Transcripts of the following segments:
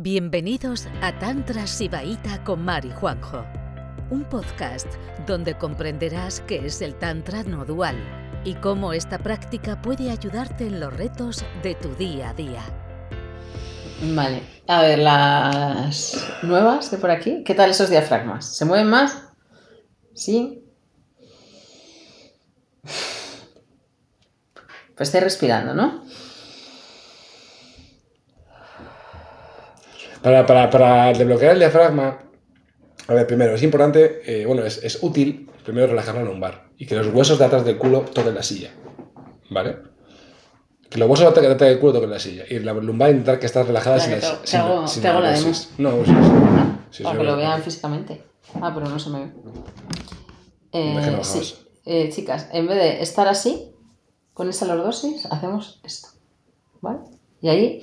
Bienvenidos a Tantra Sibaíta con Mari Juanjo, un podcast donde comprenderás qué es el Tantra no dual y cómo esta práctica puede ayudarte en los retos de tu día a día. Vale, a ver, las nuevas de por aquí, ¿qué tal esos diafragmas? ¿Se mueven más? ¿Sí? Pues estoy respirando, ¿no? Para, para, para desbloquear el diafragma, a ver, primero, es importante, eh, bueno, es, es útil primero relajar la lumbar y que los huesos de atrás del culo toquen la silla, ¿vale? Que los huesos de atrás del culo toquen la silla y la lumbar intentar que estés relajada sin, Vale, te- sin, te hago- sin te hago la neurosis. No, sí, sí. Para que lo vean físicamente. Ah, pero no se me ve. Eh, no sí. Eh, chicas, en vez de estar así, con esa lordosis, hacemos esto. ¿Vale? Y ahí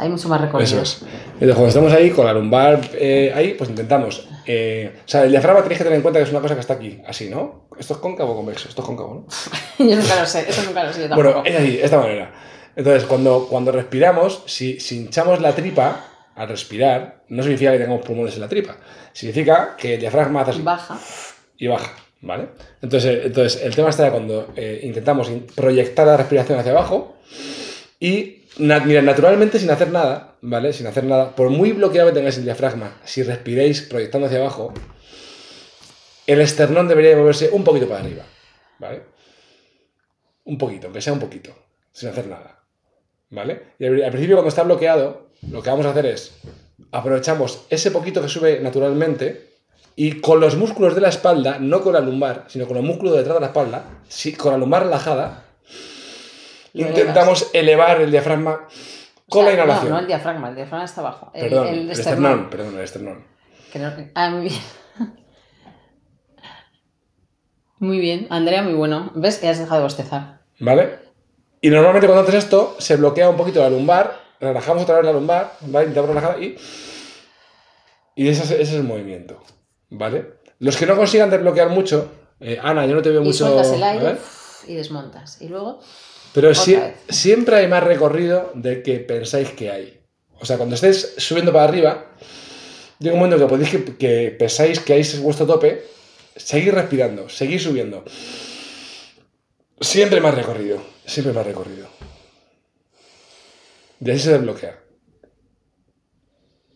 hay mucho más recorrido. Eso es. Entonces, cuando estamos ahí con la lumbar eh, ahí, pues intentamos. eh, o sea, el diafragma tenéis que tener en cuenta que es una cosa que está aquí, así, ¿no? Esto es cóncavo o convexo, esto es cóncavo, ¿no? yo nunca lo sé, eso nunca lo sé yo tampoco. Bueno, es así, de esta manera. Entonces, cuando, cuando respiramos, si, si hinchamos la tripa al respirar, no significa que tengamos pulmones en la tripa. Significa que el diafragma hace así Baja. y baja, ¿vale? Entonces, entonces el tema está de cuando eh, intentamos in- proyectar la respiración hacia abajo y, mira, naturalmente sin hacer nada, ¿vale? Sin hacer nada, por muy bloqueado que tengáis el diafragma, si respiréis proyectando hacia abajo, el esternón debería de moverse un poquito para arriba, ¿vale? Un poquito, aunque sea un poquito, sin hacer nada, ¿vale? Y al, principio cuando está bloqueado, lo que vamos a hacer es, aprovechamos ese poquito que sube naturalmente y con los músculos de la espalda, no con la lumbar, sino con los músculos detrás de la espalda, con la lumbar relajada, Lo intentamos elevar el diafragma con O sea, la inhalación. No, no el diafragma, el diafragma está abajo. El, Perdón, el el, esternón. esternón, perdón, el esternón. Que Ah, muy bien. Muy bien, Andrea, muy bueno. ¿Ves que has dejado de bostezar? ¿Vale? Y normalmente cuando haces esto, se bloquea un poquito la lumbar, relajamos otra vez la lumbar, ¿vale? Intentamos relajar y. Y ese es, ese es el movimiento, ¿vale? Los que no consigan desbloquear mucho, eh, Ana, yo no te veo Y mucho. sueltas el aire y desmontas. Y luego, Pero siempre hay más recorrido del que pensáis que hay. O sea, cuando estéis subiendo para arriba, llega un momento que podéis que, que pensáis que ahí es vuestro tope, seguir respirando, seguir subiendo. Siempre más recorrido, siempre más recorrido. Y así se desbloquea.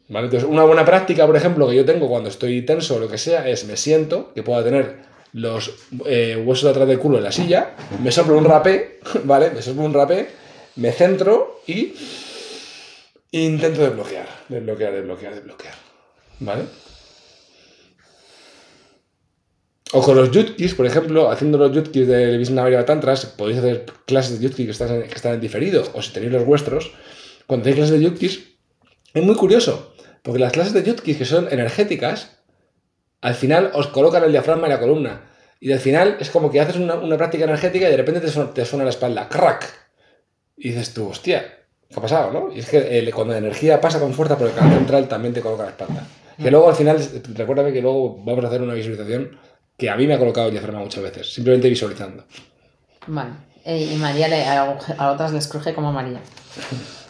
¿Vale? Entonces, una buena práctica, por ejemplo, que yo tengo cuando estoy tenso o lo que sea, es me siento, que pueda tener los eh, huesos de atrás del culo en la silla, me soplo un rapé, ¿vale? Me soplo un rapé, me centro y intento desbloquear, desbloquear, desbloquear, desbloquear. ¿Vale? O con los yutkis, por ejemplo, haciendo los yutkis de Vishnavaya Tantras, podéis hacer clases de yutkis que están, en, que están en diferido, o si tenéis los vuestros, cuando tenéis clases de yutkis, es muy curioso, porque las clases de yutkis que son energéticas, al final os colocan el diafragma en la columna. Y al final es como que haces una, una práctica energética y de repente te suena, te suena la espalda, crack. Y dices tú, hostia, ¿qué ha pasado, no? Y es que eh, cuando la energía pasa con fuerza por el canal central también te coloca la espalda. Que luego al final, recuérdame que luego vamos a hacer una visualización que a mí me ha colocado el diafragma muchas veces, simplemente visualizando. vale. Eh, Y María le- a, a otras les cruje como a María.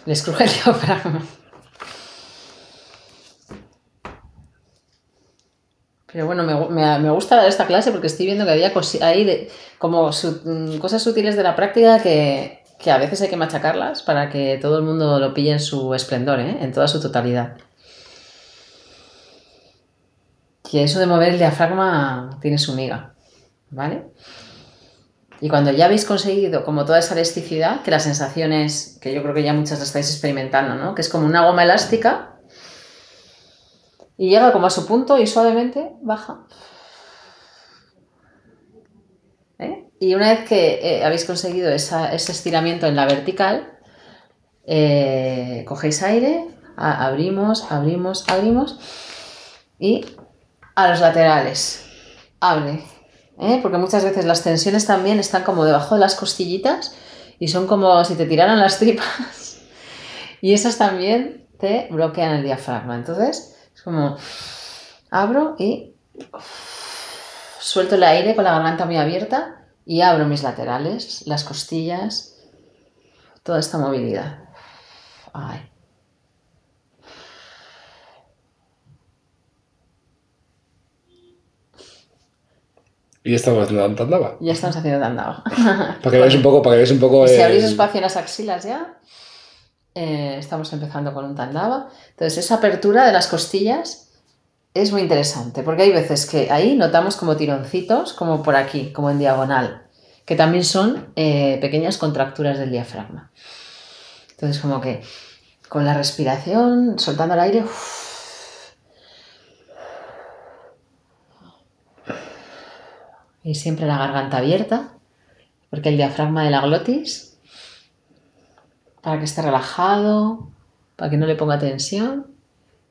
Les cruje el diafragma. Pero bueno, me, me- gusta dar esta clase porque estoy viendo que había ahí como mm, cosas sutiles de la práctica que, que a veces hay que machacarlas para que todo el mundo lo pille en su esplendor, ¿eh? en toda su totalidad. Que eso de mover el diafragma tiene su miga, ¿vale? Y cuando ya habéis conseguido como toda esa elasticidad, que la sensación es, que yo creo que ya muchas la estáis experimentando, ¿no? Que es como una goma elástica y llega como a su punto y suavemente baja. ¿Eh? Y una vez que eh, habéis conseguido esa- ese estiramiento en la vertical, eh, cogéis aire, abrimos, abrimos, abrimos y a los laterales. Abre. Porque muchas veces las tensiones también están como debajo de las costillitas y son como si te tiraran las tripas. Y esas también te bloquean el diafragma. Entonces, es como abro y suelto el aire con la garganta muy abierta y abro mis laterales, las costillas, toda esta movilidad. Ay. Y estamos haciendo tandaba. Ya estamos haciendo tandaba. para que veáis un poco, para que veáis un poco. Si abrís espacio en las axilas ya eh, estamos empezando con un tandava. Entonces, esa apertura de las costillas es muy interesante, porque hay veces que ahí notamos como tironcitos, como por aquí, como en diagonal, que también son eh, pequeñas contracturas del diafragma. Entonces, como que con la respiración, soltando el aire, y siempre la garganta abierta, porque el diafragma de la glotis, para que esté relajado, para que no le ponga tensión,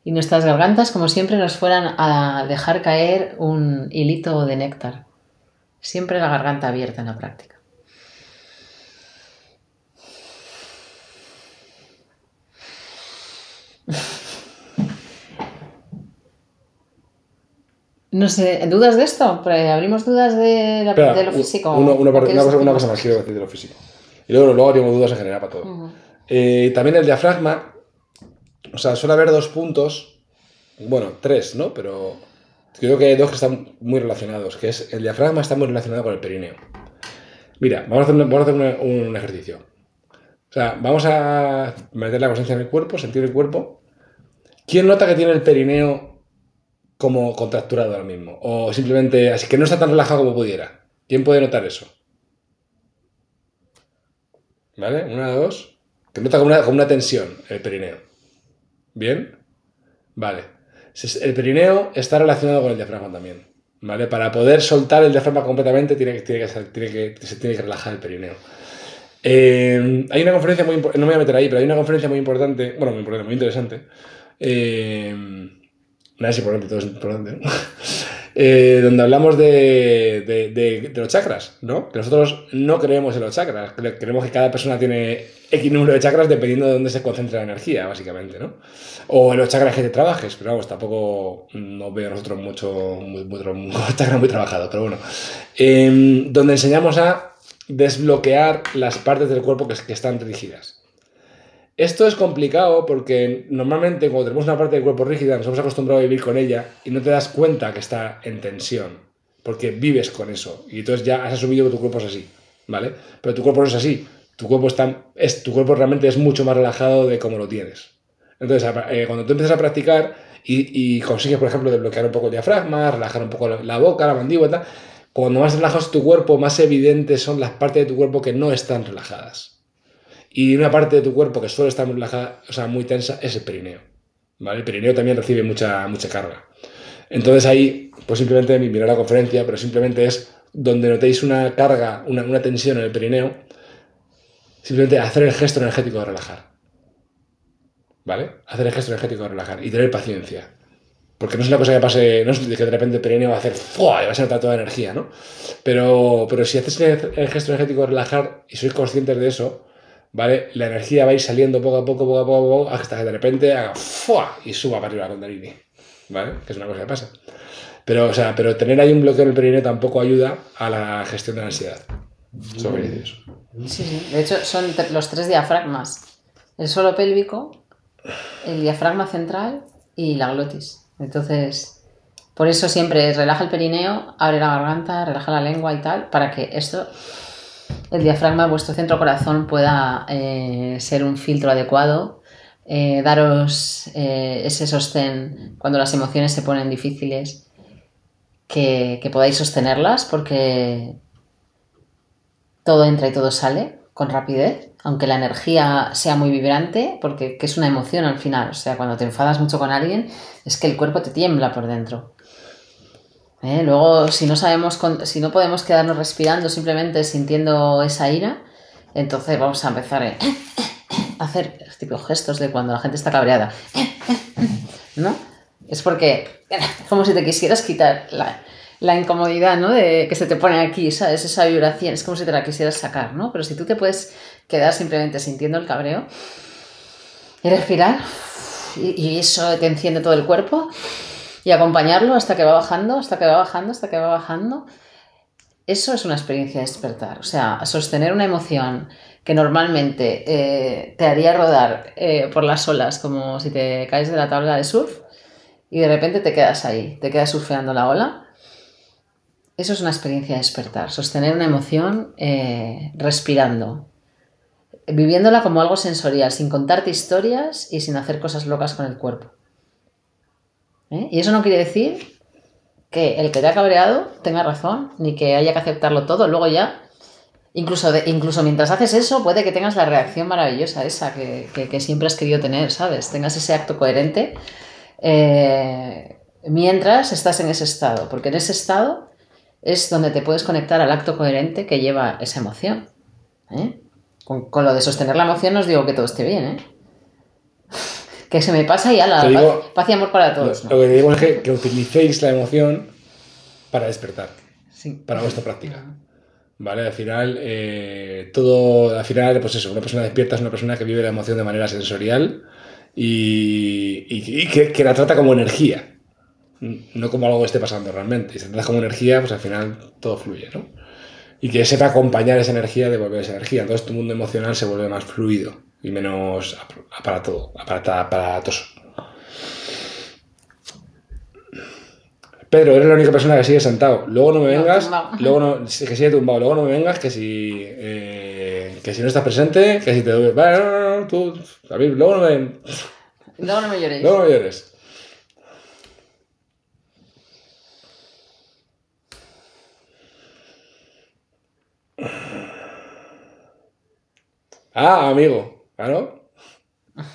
y nuestras gargantas, como siempre, nos fueran a dejar caer un hilito de néctar. Siempre la garganta abierta en la práctica. No sé, ¿dudas de esto? Abrimos dudas de, la- Espera, de lo físico. uno- una, ¿O parte- quieres una cosa, una cosa más quiero decir de lo físico. Y luego, luego haríamos dudas en general para todo. Eh, también el diafragma, o sea, suele haber dos puntos, bueno, tres, ¿no? Pero creo que hay dos que están muy relacionados, que es el diafragma está muy relacionado con el perineo. Mira, vamos a hacer, un- vamos a hacer una- un ejercicio. O sea, vamos a meter la conciencia en el cuerpo, sentir el cuerpo. ¿Quién nota que tiene el perineo como contracturado ahora mismo? O simplemente así que no está tan relajado como pudiera. ¿Quién puede notar eso? ¿Vale? Una, dos. Que nota como una, como una tensión el perineo. ¿Bien? Vale. El perineo está relacionado con el diafragma también. ¿Vale? Para poder soltar el diafragma completamente tiene que, tiene que, tiene que- se tiene que relajar el perineo. Eh, hay una conferencia muy importante, no me voy a meter ahí, pero hay una conferencia muy importante, bueno, muy importante, muy interesante. Eh, nada es importante, todo es importante. Eh, donde hablamos de, los chakras, ¿no? Que nosotros no creemos en los chakras, cre- creemos que cada persona tiene X número de chakras dependiendo de dónde se concentra la energía, básicamente, ¿no? O en los chakras que te trabajes, pero vamos, tampoco no veo nosotros mucho, muy, muy, chakras muy trabajados, pero bueno. Eh, donde enseñamos a desbloquear las partes del cuerpo que, que están rígidas. Esto es complicado porque normalmente cuando tenemos una parte del cuerpo rígida nos hemos acostumbrado a vivir con ella y no te das cuenta que está en tensión, porque vives con eso y entonces ya has asumido que tu cuerpo es así, ¿vale? Pero tu cuerpo no es así, tu cuerpo, es, tu cuerpo realmente es mucho más relajado de cómo lo tienes. Entonces, eh, cuando tú empiezas a practicar y, consigues, por ejemplo, desbloquear un poco el diafragma, relajar un poco la, la boca, la mandíbula, cuando más relajado es tu cuerpo, más evidentes son las partes de tu cuerpo que no están relajadas. Y una parte de tu cuerpo que suele estar muy relajada, o sea, muy tensa, es el perineo. ¿Vale? El perineo también recibe mucha, mucha carga. Entonces ahí, pues simplemente mirar la conferencia, pero simplemente es donde notéis una carga, una, una tensión en el perineo, simplemente hacer el gesto energético de relajar. ¿Vale? Hacer el gesto energético de relajar y tener paciencia. Porque no es una cosa que pase, no es que de repente el perineo va a hacer ¡fua! y vas a notar toda la energía, ¿no? Pero, pero si haces el, el gesto energético de relajar y sois conscientes de eso, ¿vale? La energía va a ir saliendo poco a poco, poco a poco, poco hasta que de repente haga ¡fua! y suba para arriba la Kundalini, ¿vale? Que es una cosa que pasa. Pero, o sea, pero tener ahí un bloqueo en el perineo tampoco ayuda a la gestión de la ansiedad. Solo quería decir eso. Sí, sí. De hecho, son los tres diafragmas. El suelo pélvico, el diafragma central y la glotis. Entonces, por eso siempre relaja el perineo, abre la garganta, relaja la lengua y tal, para que esto, el diafragma, vuestro centro corazón, pueda eh, ser un filtro adecuado, eh, daros eh, ese sostén cuando las emociones se ponen difíciles, que, que podáis sostenerlas, porque todo entra y todo sale con rapidez, aunque la energía sea muy vibrante, porque que es una emoción al final. O sea, cuando te enfadas mucho con alguien, es que el cuerpo te tiembla por dentro. ¿Eh? Luego, si no sabemos, si no podemos quedarnos respirando, simplemente sintiendo esa ira, entonces vamos a empezar eh, a hacer tipos gestos de cuando la gente está cabreada. ¿No? Es porque como si te quisieras quitar la, la incomodidad, ¿no? De que se te pone aquí, ¿sabes? Esa vibración, es como si te la quisieras sacar, ¿no? Pero si tú te puedes quedar simplemente sintiendo el cabreo y respirar, y, y eso te enciende todo el cuerpo, y acompañarlo hasta que va bajando, hasta que va bajando, hasta que va bajando, eso es una experiencia de despertar. O sea, sostener una emoción que normalmente eh, te haría rodar eh, por las olas como si te caes de la tabla de surf y de repente te quedas ahí, te quedas surfeando la ola. Eso es una experiencia de despertar, sostener una emoción eh, respirando, viviéndola como algo sensorial, sin contarte historias y sin hacer cosas locas con el cuerpo. ¿Eh? Y eso no quiere decir que el que te ha cabreado tenga razón, ni que haya que aceptarlo todo. Luego ya, incluso, incluso mientras haces eso, puede que tengas la reacción maravillosa esa que, que- que siempre has querido tener, ¿sabes? Tengas ese acto coherente eh, mientras estás en ese estado, porque en ese estado es donde te puedes conectar al acto coherente que lleva esa emoción. ¿eh? Con, con lo de sostener la emoción no os digo que todo esté bien, ¿eh? Que se me pasa y ala, Te digo- paz, paz y amor para todos. lo ¿no? que digo es que, que utilicéis la emoción para despertar, Sí. para vuestra práctica. ¿Vale? Al final, eh, todo, al final, pues eso, una persona despierta es una persona que vive la emoción de manera sensorial y, y- y que, que la trata como energía, no como algo que esté pasando realmente. Y si trata como energía, pues al final todo fluye, ¿no? Y que sepa acompañar esa energía, devolver esa energía. Entonces tu mundo emocional se vuelve más fluido y menos ap- aparato, aparata- aparatoso. Pedro, eres la única persona que sigue sentado. Luego no me vengas, luego no, que sigue tumbado. Luego no me vengas que si, eh, que si no estás presente, que si te doy. Vale, no, no, no, tú, David, luego no me, Luego no me lloréis. luego no me llores. Ah, amigo, claro.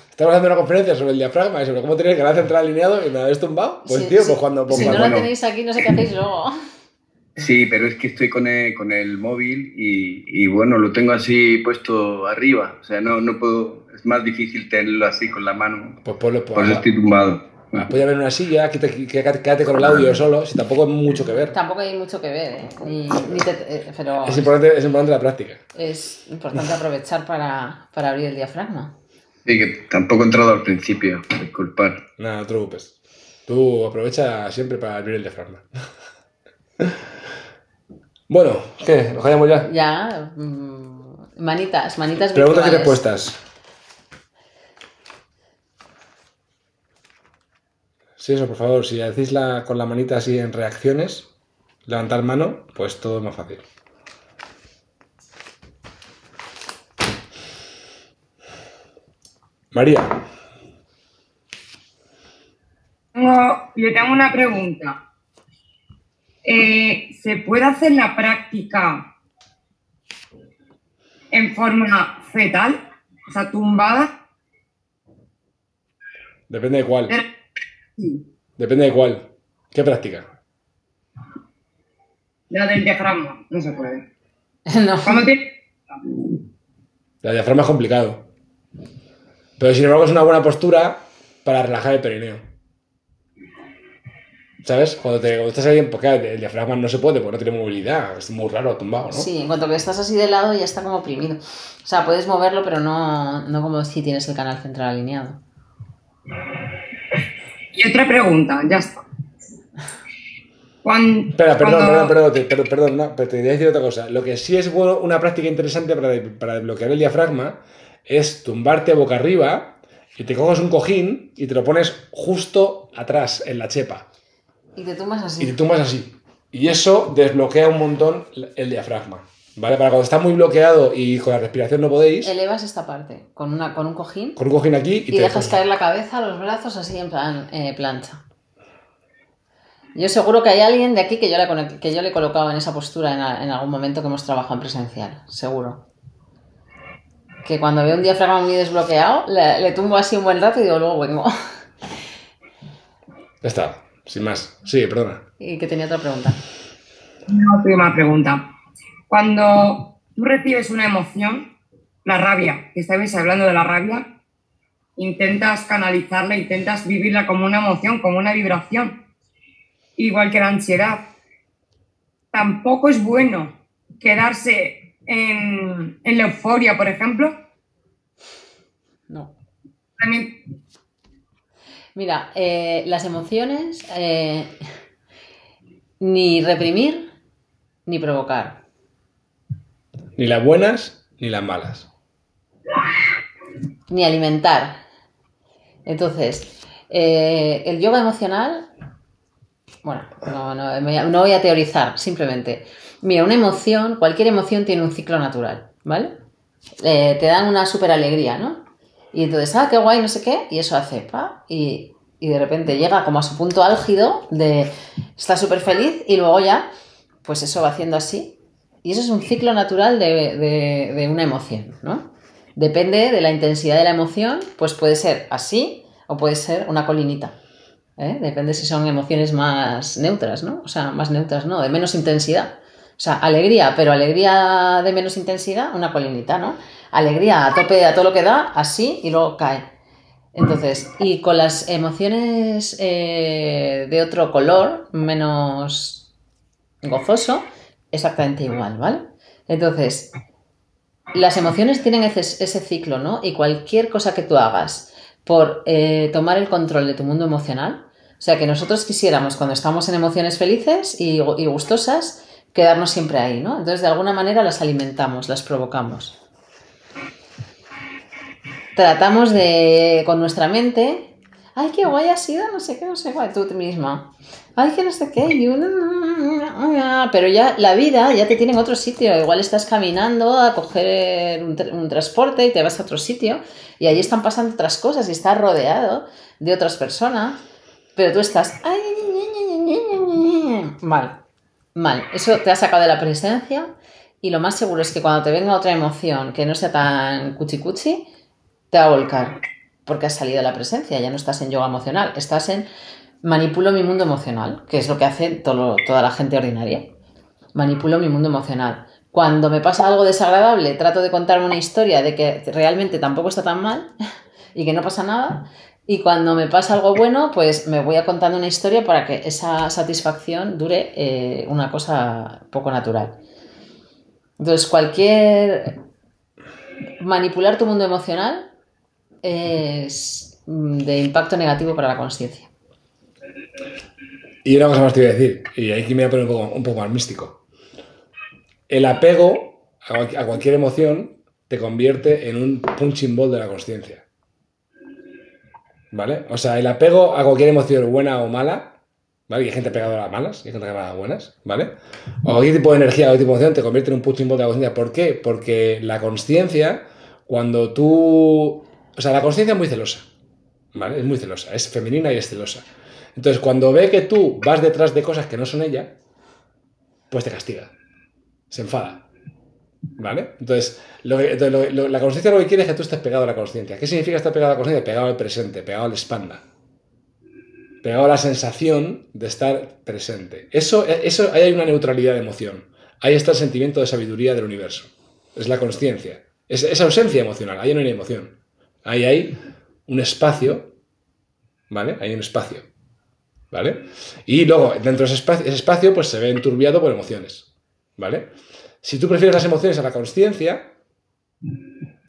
Estamos haciendo una conferencia sobre el diafragma y sobre cómo tener el canal central alineado y me habéis tumbado. Pues Sí, tío, sí. pues cuando. pues si no bueno. tenéis aquí, no sé qué hacéis luego. Sí, pero es que estoy con el, con el móvil y, y, bueno, lo tengo así puesto arriba. O sea, no, no puedo. Es más difícil tenerlo así con la mano. Pues ponlo por Por eso estoy tumbado. Apoya en una silla, quédate, quédate quédate con el audio solo, si tampoco hay mucho que ver. Tampoco hay mucho que ver, ¿eh? Ni, ni te- eh, pero Es importante, es importante la práctica. es importante aprovechar para, para abrir el diafragma. Sí, que tampoco he entrado al principio, disculpar. Nada, no te preocupes. Tú aprovecha siempre para abrir el diafragma. bueno, ¿qué? ¿Nos callamos ya? Ya, mm, manitas, manitas Preguntas y respuestas. Sí, eso, por favor, si la, con la manita así en reacciones, levantar mano, pues todo es más fácil. María, Tengo- yo tengo una pregunta. Eh, ¿Se puede hacer la práctica en forma fetal? O sea, tumbada. depende de cuál. Pero- Depende de cuál. ¿Qué práctica? la del diafragma. No se puede. no. Cuando tiene- La diafragma es complicado. Pero sin embargo es una buena postura para relajar el perineo. ¿Sabes? Cuando, te, cuando estás ahí, porque claro, el diafragma no se puede, porque no tiene movilidad. Es muy raro tumbado, ¿no? Sí, en cuanto que estás así de lado ya está como oprimido. O sea, puedes moverlo, pero no, no como si tienes el canal central alineado. Y otra pregunta, ya está. Cuan- Espera, perdón, cuando- perdón, perdón, perdón, no, pero te quería decir otra cosa. Lo que sí es bueno, una práctica interesante para, para desbloquear el diafragma es tumbarte boca arriba y te coges un cojín y te lo pones justo atrás, en la chepa. Y te tumbas así. y te tumbas así. Y eso desbloquea un montón el diafragma. ¿Vale? Para cuando está muy bloqueado y con la respiración no podéis, Elevas esta parte con, una, con un cojín con un cojín aquí y, y, te dejas caer la cabeza, los brazos así en plan eh, plancha. Yo seguro que hay alguien de aquí que yo, le, que yo le he colocado en esa postura en, a- en algún momento que hemos trabajado en presencial, seguro. Que cuando veo un diafragma muy desbloqueado, le, le tumbo así un buen rato y digo, luego vengo. Ya está, sin más. Sí, perdona. y que tenía otra pregunta. Una última pregunta. Cuando tú recibes una emoción, la rabia, que estabais hablando de la rabia, intentas canalizarla, intentas vivirla como una emoción, como una vibración, igual que la ansiedad. Tampoco es bueno quedarse en, en la euforia, por ejemplo. No. También Mira, eh, las emociones, eh, ni reprimir, ni provocar. Ni las buenas ni las malas. ni alimentar. Entonces, eh, el yoga emocional Bueno, no, no, no voy a teorizar, simplemente. Mira, una emoción, cualquier emoción tiene un ciclo natural, ¿vale? Eh, te dan una super alegría, ¿no? Y entonces, ah, qué guay, no sé qué, y eso hace, pa, y, y de repente llega como a su punto álgido de está súper feliz y luego ya, pues eso va haciendo así. Y eso es un ciclo natural de, de- una emoción, ¿no? Depende de la intensidad de la emoción, pues puede ser así o puede ser una colinita. ¿eh? Depende si son emociones más neutras, ¿no? O sea, más neutras, ¿no? De menos intensidad. O sea, alegría, pero alegría de menos intensidad, una colinita, ¿no? Alegría a tope, a todo lo que da, así, y luego cae. Entonces, y con las emociones eh, de otro color, menos gozoso, exactamente igual, ¿vale? Entonces, las emociones tienen ese, ese ciclo, ¿no? Y cualquier cosa que tú hagas por eh, tomar el control de tu mundo emocional, o sea, que nosotros quisiéramos, cuando estamos en emociones felices y, y gustosas, quedarnos siempre ahí, ¿no? Entonces, de alguna manera las alimentamos, las provocamos. Tratamos de, con nuestra mente, ay, qué guay ha sido, no sé qué, no sé cuál, tú misma. Ay, que no sé qué, y una- pero ya la vida ya te tiene en otro sitio. Igual estás caminando a coger un, tra- un transporte y te vas a otro sitio y allí están pasando otras cosas y estás rodeado de otras personas, pero tú estás... "Ay, Mal, mal. Eso te ha sacado de la presencia y lo más seguro es que cuando te venga otra emoción que no sea tan cuchi cuchi, te va a volcar porque has salido de la presencia, ya no estás en yoga emocional, estás en manipulo mi mundo emocional, que es lo que hace todo- toda la gente ordinaria. Manipulo mi mundo emocional. Cuando me pasa algo desagradable, trato de contarme una historia de que realmente tampoco está tan mal y que no pasa nada. Y cuando me pasa algo bueno, pues me voy a contando una historia para que esa satisfacción dure eh, una cosa poco natural. Entonces, cualquier manipular tu mundo emocional es de impacto negativo para la conciencia. Y una cosa más te voy a decir, y aquí me voy a poner un poco, un poco más místico. El apego a, cual- a cualquier emoción te convierte en un punching ball de la conciencia. ¿Vale? O sea, el apego a cualquier emoción buena o mala, ¿vale? Y hay gente pegada a las malas, y hay gente pegada a las buenas, ¿vale? O cualquier tipo de energía, cualquier tipo de emoción te convierte en un punching ball de la conciencia. ¿Por qué? Porque la conciencia, cuando tú... O sea, la conciencia es muy celosa, ¿vale? Es muy celosa, es femenina y es celosa. Entonces, cuando ve que tú vas detrás de cosas que no son ella, pues te castiga. Se enfada. ¿Vale? Entonces, la conciencia lo que quiere es que tú estés pegado a la conciencia. ¿Qué significa estar pegado a la conciencia? Pegado al presente, pegado al espanda. Pegado a la sensación de estar presente. Eso, eso, ahí hay una neutralidad de emoción. Ahí está el sentimiento de sabiduría del universo. Es la conciencia. Es esa ausencia emocional. Ahí no hay emoción. Ahí hay un espacio. ¿Vale? Hay un espacio. ¿Vale? Y luego, dentro de ese espacio, ese espacio, pues se ve enturbiado por emociones. ¿Vale? Si tú prefieres las emociones a la conciencia,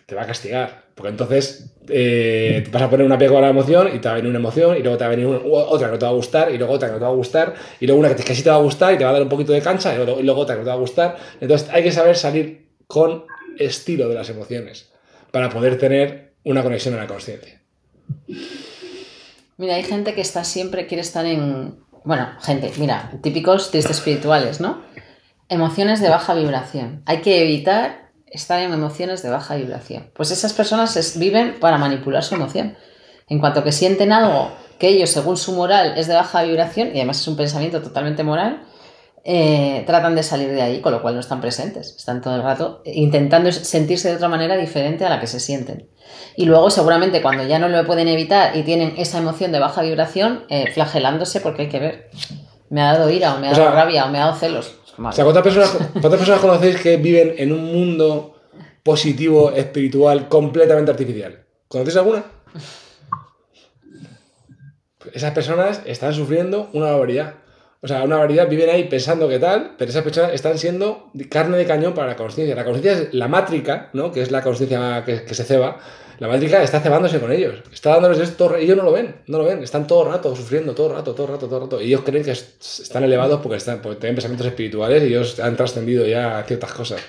te va a castigar. Porque entonces eh, te vas a poner un apego a la emoción y te va a venir una emoción y luego te va a venir otra que no te va a gustar y luego otra que no te va a gustar y luego una que, que sí te va a gustar y te va a dar un poquito de cancha y luego, y luego otra que no te va a gustar. Entonces hay que saber salir con estilo de las emociones para poder tener una conexión a la conciencia. Mira, hay gente que está siempre, quiere estar en. Bueno, gente, mira, típicos tristes espirituales, ¿no? Emociones de baja vibración. Hay que evitar estar en emociones de baja vibración. Pues esas personas viven para manipular su emoción. En cuanto que sienten algo que ellos, según su moral, es de baja vibración, y además es un pensamiento totalmente moral, eh, tratan de salir de ahí, con lo cual no están presentes. Están todo el rato intentando sentirse de otra manera diferente a la que se sienten. Y luego, seguramente, cuando ya no lo pueden evitar y tienen esa emoción de baja vibración, eh, flagelándose porque hay que ver. Me ha dado ira, o me ha O dado sea, rabia, o me ha dado celos. O sea, ¿cuántas personas, cuántas personas conocéis que viven en un mundo positivo, espiritual, completamente artificial? ¿Conocéis alguna? Esas personas están sufriendo una barbaridad. O sea, una barbaridad, viven ahí pensando que tal, pero esas personas están siendo carne de cañón para la conciencia. La conciencia es la mátrica, ¿no? Que es la conciencia que, se ceba. La mátrica está cebándose con ellos. Está dándoles esto, ellos no lo ven, no lo ven. Están todo el rato sufriendo, todo el rato, todo el rato, todo el rato. Y ellos creen que es- están elevados porque, están, porque tienen pensamientos espirituales y ellos han trascendido ya ciertas cosas.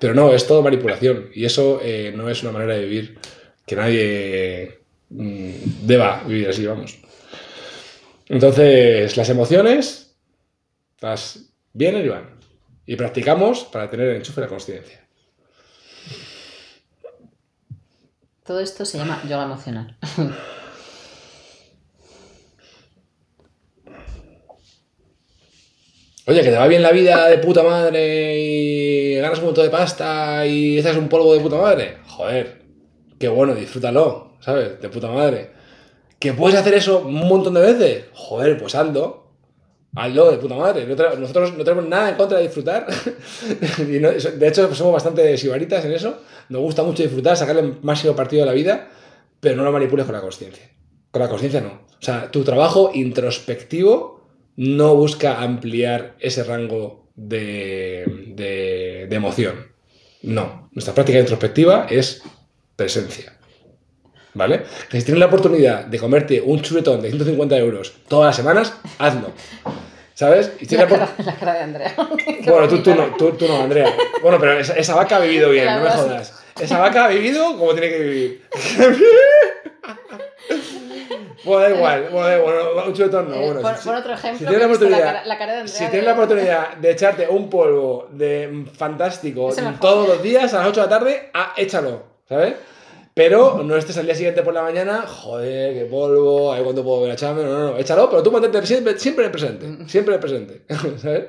Pero no, es todo manipulación. Y eso eh, no es una manera de vivir que nadie mm, deba vivir así, vamos. Entonces, las emociones, las vienen y van. Y practicamos para tener el enchufe de la conciencia. Todo esto se llama yoga emocional. Oye, que te va bien la vida de puta madre y ganas un montón de pasta y estás un polvo de puta madre. Joder, qué bueno, disfrútalo, ¿sabes? De puta madre. ¿Que puedes hacer eso un montón de veces? Joder, pues hazlo. Hazlo de puta madre. Nosotros no tenemos nada en contra de disfrutar. De hecho, somos bastante sibaritas en eso. Nos gusta mucho disfrutar, sacarle el máximo partido de la vida, pero no lo manipules con la conciencia. Con la conciencia no. O sea, tu trabajo introspectivo no busca ampliar ese rango de, de- de emoción. No. Nuestra práctica introspectiva es presencia. ¿Vale? Que si tienes la oportunidad de comerte un chuletón de 150 euros todas las semanas, hazlo. ¿Sabes? Y La cara, la cara de Andrea. bueno, tú, tú, no, tú, tú no, Andrea. Bueno, pero esa, esa vaca ha vivido bien, no me jodas. Esa vaca ha vivido como tiene que vivir. bueno, da igual. Bueno, da igual, un chuletón no. Bueno, pon, si- pon otro ejemplo. si tienes la oportunidad, la, cara, la cara de Andrea. si de- tienes la oportunidad de echarte un polvo de mm, fantástico todos los días a las 8 de la tarde, ah, échalo, ¿sabes? Pero no estés al día siguiente por la mañana, joder, qué polvo, a ver cuándo puedo ver a echarme. No, no, no, échalo, pero tú mantente siempre, siempre presente, siempre presente, ¿sabes?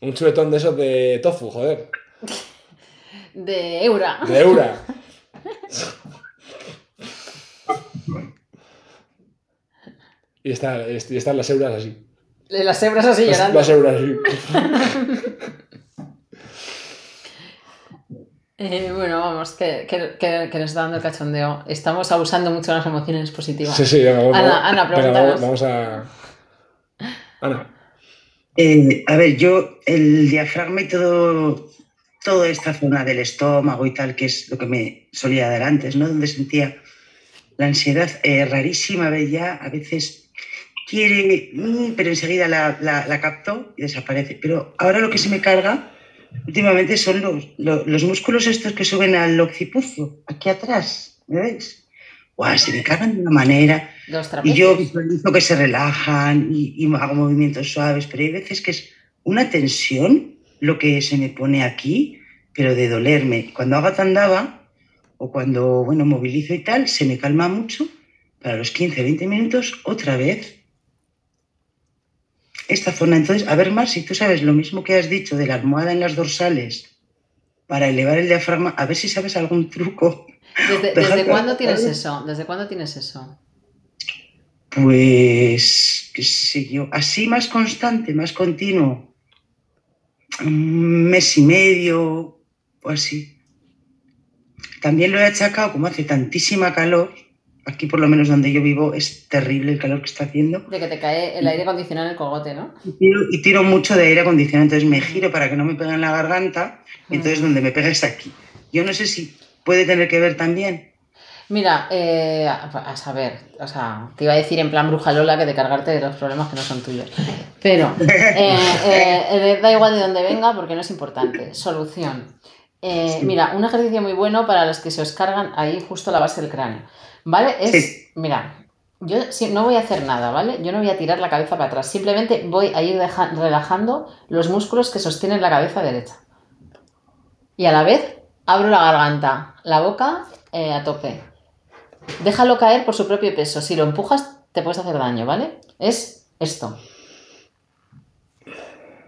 Un chuletón de esos de tofu, joder, De Eura. de Eura. Y, está, y están las euras así. Las hebras así llorando. las euras así. Eh, bueno, vamos, que, que, que, que nos está dando el cachondeo. Estamos abusando mucho de las emociones positivas. Sí, sí, vamos, Ana, Ana, vamos, vamos a. Ana. Eh, a ver, yo el diafragma y todo, toda esta zona del estómago y tal, que es lo que me solía dar antes, ¿no? Donde sentía la ansiedad eh, rarísima, a ver, ya a veces quiere, mm, pero enseguida la, la, la capto y desaparece. Pero ahora lo que se me carga últimamente son los, los, los músculos estos que suben al occipucio, aquí atrás, ¿me veis? Guau, se me cargan de una manera. Los Y yo visualizo que se relajan y, y hago movimientos suaves, pero hay veces que es una tensión lo que se me pone aquí, pero de dolerme. Cuando hago tandava o cuando, bueno, movilizo y tal, se me calma mucho. Para los 15, 20 minutos, otra vez. Esta zona. Entonces, a ver, Mar, si tú sabes lo mismo que has dicho de la almohada en las dorsales para elevar el diafragma, a ver si sabes algún truco. ¿Desde, Deja ¿desde que- cuándo tienes eso? ¿Desde cuándo tienes eso? Pues, qué sé yo, así más constante, más continuo, un mes y medio o así. También lo he achacado, como hace tantísima calor, aquí por lo menos donde yo vivo es terrible el calor que está haciendo, De que te cae el aire acondicionado en el cogote, ¿no? y tiro, y tiro mucho de aire acondicionado, entonces me giro para que no me pegue en la garganta, y entonces donde me pega es aquí. Yo no sé si puede tener que ver también. Mira, eh, a saber, o sea, te iba a decir en plan bruja Lola que de cargarte de los problemas que no son tuyos. Pero eh, eh, eh, da igual de dónde venga porque no es importante. Solución. Sí. Mira, un ejercicio muy bueno para los que se os cargan ahí justo la base del cráneo. ¿Vale? Es, Sí. mira, yo no voy a hacer nada, ¿vale? Yo no voy a tirar la cabeza para atrás. Simplemente voy a ir deja- relajando los músculos que sostienen la cabeza derecha. Y a la vez abro la garganta, la boca eh, a tope. Déjalo caer por su propio peso. Si lo empujas, te puedes hacer daño, ¿vale? Es esto.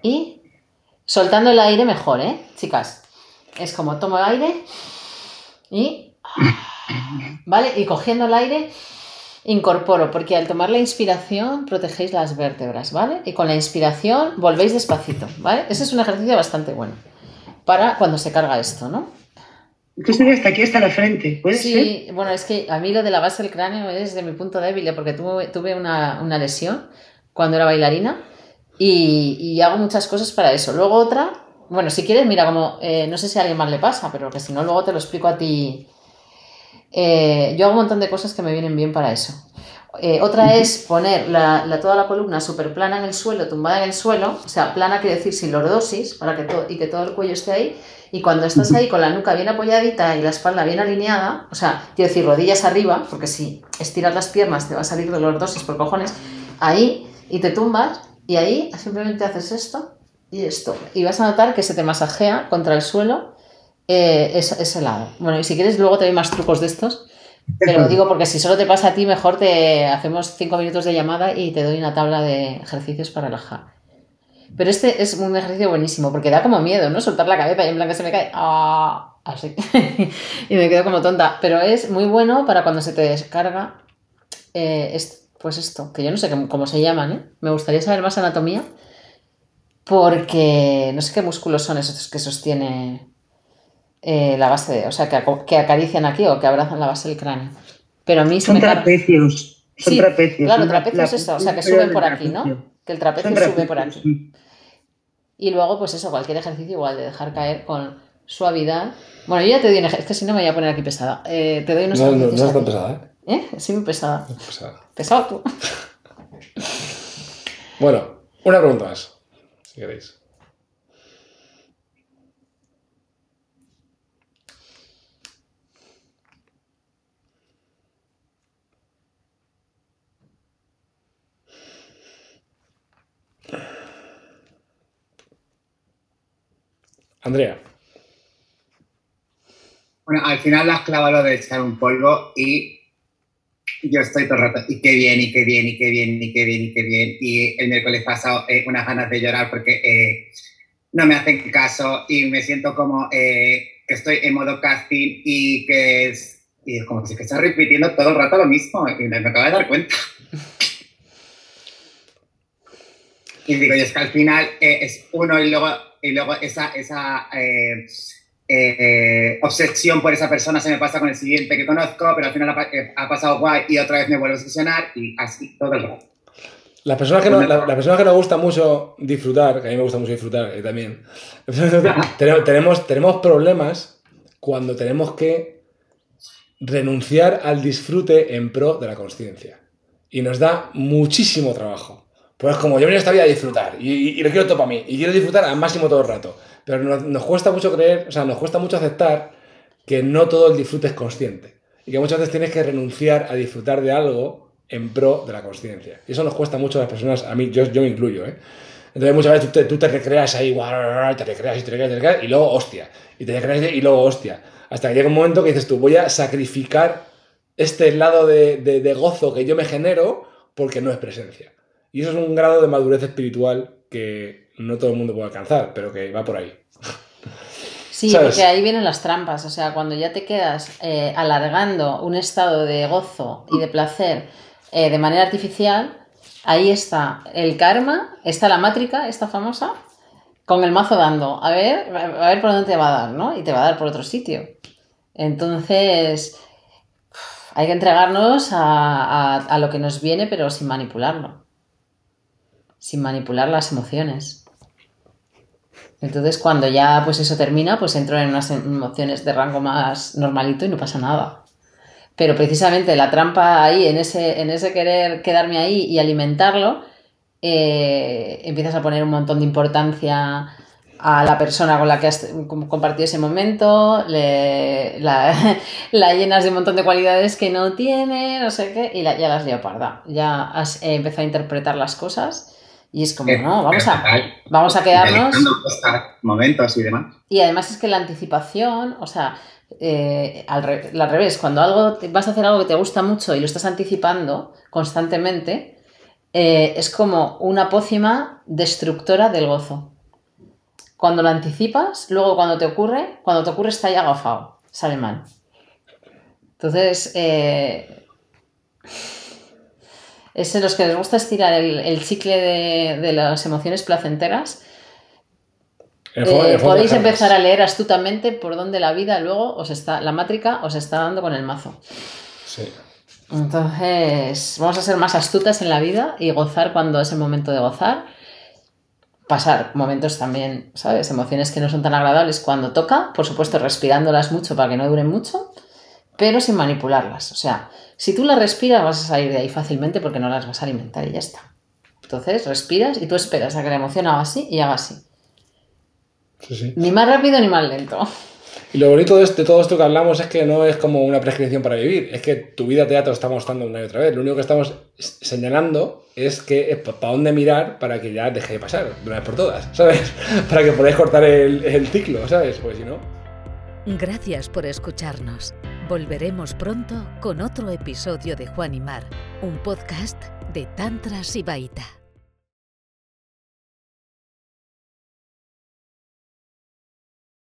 Y soltando el aire mejor, ¿eh? Chicas. Es como tomo el aire y... ¿Vale? Y cogiendo el aire, incorporo, porque al tomar la inspiración protegéis las vértebras, ¿vale? Y con la inspiración volvéis despacito, ¿vale? Ese es un ejercicio bastante bueno para cuando se carga esto, ¿no? Estoy hasta aquí, hasta la frente, ¿puede ser? Sí, bueno, es que a mí lo de la base del cráneo es de mi punto débil, porque tuve, tuve una, una lesión cuando era bailarina y, y hago muchas cosas para eso. Luego otra, bueno, si quieres, mira, como eh, no sé si a alguien más le pasa, pero que si no, luego te lo explico a ti. Eh, yo hago un montón de cosas que me vienen bien para eso. Eh, otra es poner la, la- toda la columna súper plana en el suelo, tumbada en el suelo, o sea, plana quiere decir sin lordosis, para que todo, y que todo el cuello esté ahí, Y cuando estás ahí con la nuca bien apoyadita y la espalda bien alineada, o sea, quiero decir, rodillas arriba, porque si estiras las piernas te va a salir de los dosis por cojones, ahí y te tumbas y ahí simplemente haces esto y esto. Y vas a notar que se te masajea contra el suelo eh, ese, ese lado. Bueno, y si quieres luego te doy más trucos de estos. Pero digo porque si solo te pasa a ti, mejor te hacemos cinco minutos de llamada y te doy una tabla de ejercicios para relajar. Pero este es un ejercicio buenísimo porque da como miedo, ¿no? Soltar la cabeza y en plan que se me cae. ¡Ah! Así. y me quedo como tonta. Pero es muy bueno para cuando se te descarga. eh, es- pues esto, que yo no sé cómo, cómo se llaman, ¿eh? Me gustaría saber más anatomía. Porque no sé qué músculos son esos que sostiene eh, la base de. O sea, que, que acarician aquí o que abrazan la base del cráneo. Pero a mí se Son me trapecios. Son Sí, trapecios. claro, trapecio es eso, o sea, que suben por aquí, trapecio. ¿no? Que el trapecio Son sube por aquí. sí. Y luego, pues eso, cualquier ejercicio igual de dejar caer con suavidad. Bueno, yo ya te doy un ejercicio, es que si no me voy a poner aquí pesada. Eh, te doy unos No, no, no es tan pesada, ¿Eh? Sí, muy pesada. ¿eh? Pesada. Pesado tú. Bueno, una pregunta más, si queréis. Andrea, Bueno, al final la has clavado lo de echar un polvo y yo estoy todo el rato, y qué bien, y qué bien, y qué bien, y qué bien, y qué bien. Y el miércoles pasado eh, unas ganas de llorar porque eh, no me hacen caso y me siento como eh, que estoy en modo casting y que es, y como si que estoy repitiendo todo el rato lo mismo y me acabo de dar cuenta. Y digo, y es que al final es uno y luego, y luego esa, esa eh, eh, obsesión por esa persona se me pasa con el siguiente que conozco, pero al final ha, eh, ha pasado guay y otra vez me vuelve a obsesionar y así todo el rato. las personas que no, la- que nos gusta mucho disfrutar, que a mí me gusta mucho disfrutar eh, también, tenemos, tenemos, tenemos problemas cuando tenemos que renunciar al disfrute en pro de la conciencia. Y nos da muchísimo trabajo. Pues como yo vengo esta vida a disfrutar y, y- y lo quiero todo para mí y quiero disfrutar al máximo todo el rato. Pero nos, nos cuesta mucho creer, o sea, nos cuesta mucho aceptar que no todo el disfrute es consciente. Y que muchas veces tienes que renunciar a disfrutar de algo en pro de la conciencia. Y eso nos cuesta mucho a las personas, a mí, yo, yo me incluyo, ¿eh? Entonces muchas veces tú te, tú te recreas ahí, te recreas y te recreas, te recreas, y luego hostia. Y te recreas y luego hostia. Hasta que llega un momento que dices tú, voy a sacrificar este lado de, de- de gozo que yo me genero porque no es presencia. Y eso es un grado de madurez espiritual que no todo el mundo puede alcanzar, pero que va por ahí. Sí, ¿Sabes? porque ahí vienen las trampas. O sea, cuando ya te quedas eh, alargando un estado de gozo y de placer eh, de manera artificial, ahí está el karma, está la mátrica, esta famosa, con el mazo dando. A ver, a ver por dónde te va a dar, ¿no? Y te va a dar por otro sitio. Entonces, hay que entregarnos a, a- a lo que nos viene, pero sin manipularlo. Sin manipular las emociones. Entonces, cuando ya pues eso termina, pues entro en unas emociones de rango más normalito y no pasa nada. Pero precisamente la trampa ahí, en ese, en ese querer quedarme ahí y alimentarlo, eh, empiezas a poner un montón de importancia a la persona con la que has com- compartido ese momento, la, llenas de un montón de cualidades que no tiene, no sé qué, y ya las leoparda. Ya has eh, empezado a interpretar las cosas y es como, no, vamos a, vamos a quedarnos. Cosas, momentos y demás. Y además es que la anticipación, o sea, eh, al, re- al revés, cuando algo te- vas a hacer algo que te gusta mucho y lo estás anticipando constantemente, eh, es como una pócima destructora del gozo. Cuando lo anticipas, luego cuando te ocurre, cuando te ocurre está ya agafado, sale mal. Entonces, eh, es en los que les gusta estirar el, el chicle de, de las emociones placenteras, el eh, podéis empezar a leer astutamente por dónde la vida luego os está, la mátrica os está dando con el mazo. Sí. Entonces, vamos a ser más astutas en la vida y gozar cuando es el momento de gozar. Pasar momentos también, ¿sabes? Emociones que no son tan agradables cuando toca, por supuesto respirándolas mucho para que no duren mucho, pero sin manipularlas. O sea, si tú las respiras vas a salir de ahí fácilmente porque no las vas a alimentar y ya está. Entonces, respiras y tú esperas a que la emoción haga así y haga así. Sí, sí. Ni más rápido ni más lento. Y lo bonito de, este- de todo esto que hablamos es que no es como una prescripción para vivir, es que tu vida te ya te lo está mostrando una y otra vez. Lo único que estamos señalando es que para dónde mirar para que ya deje de pasar de una vez por todas, ¿sabes? Para que podáis cortar el, el ciclo, ¿sabes? Porque si no... Gracias por escucharnos. Volveremos pronto con otro episodio de Juan y Mar, un podcast de Tantra Sibaita.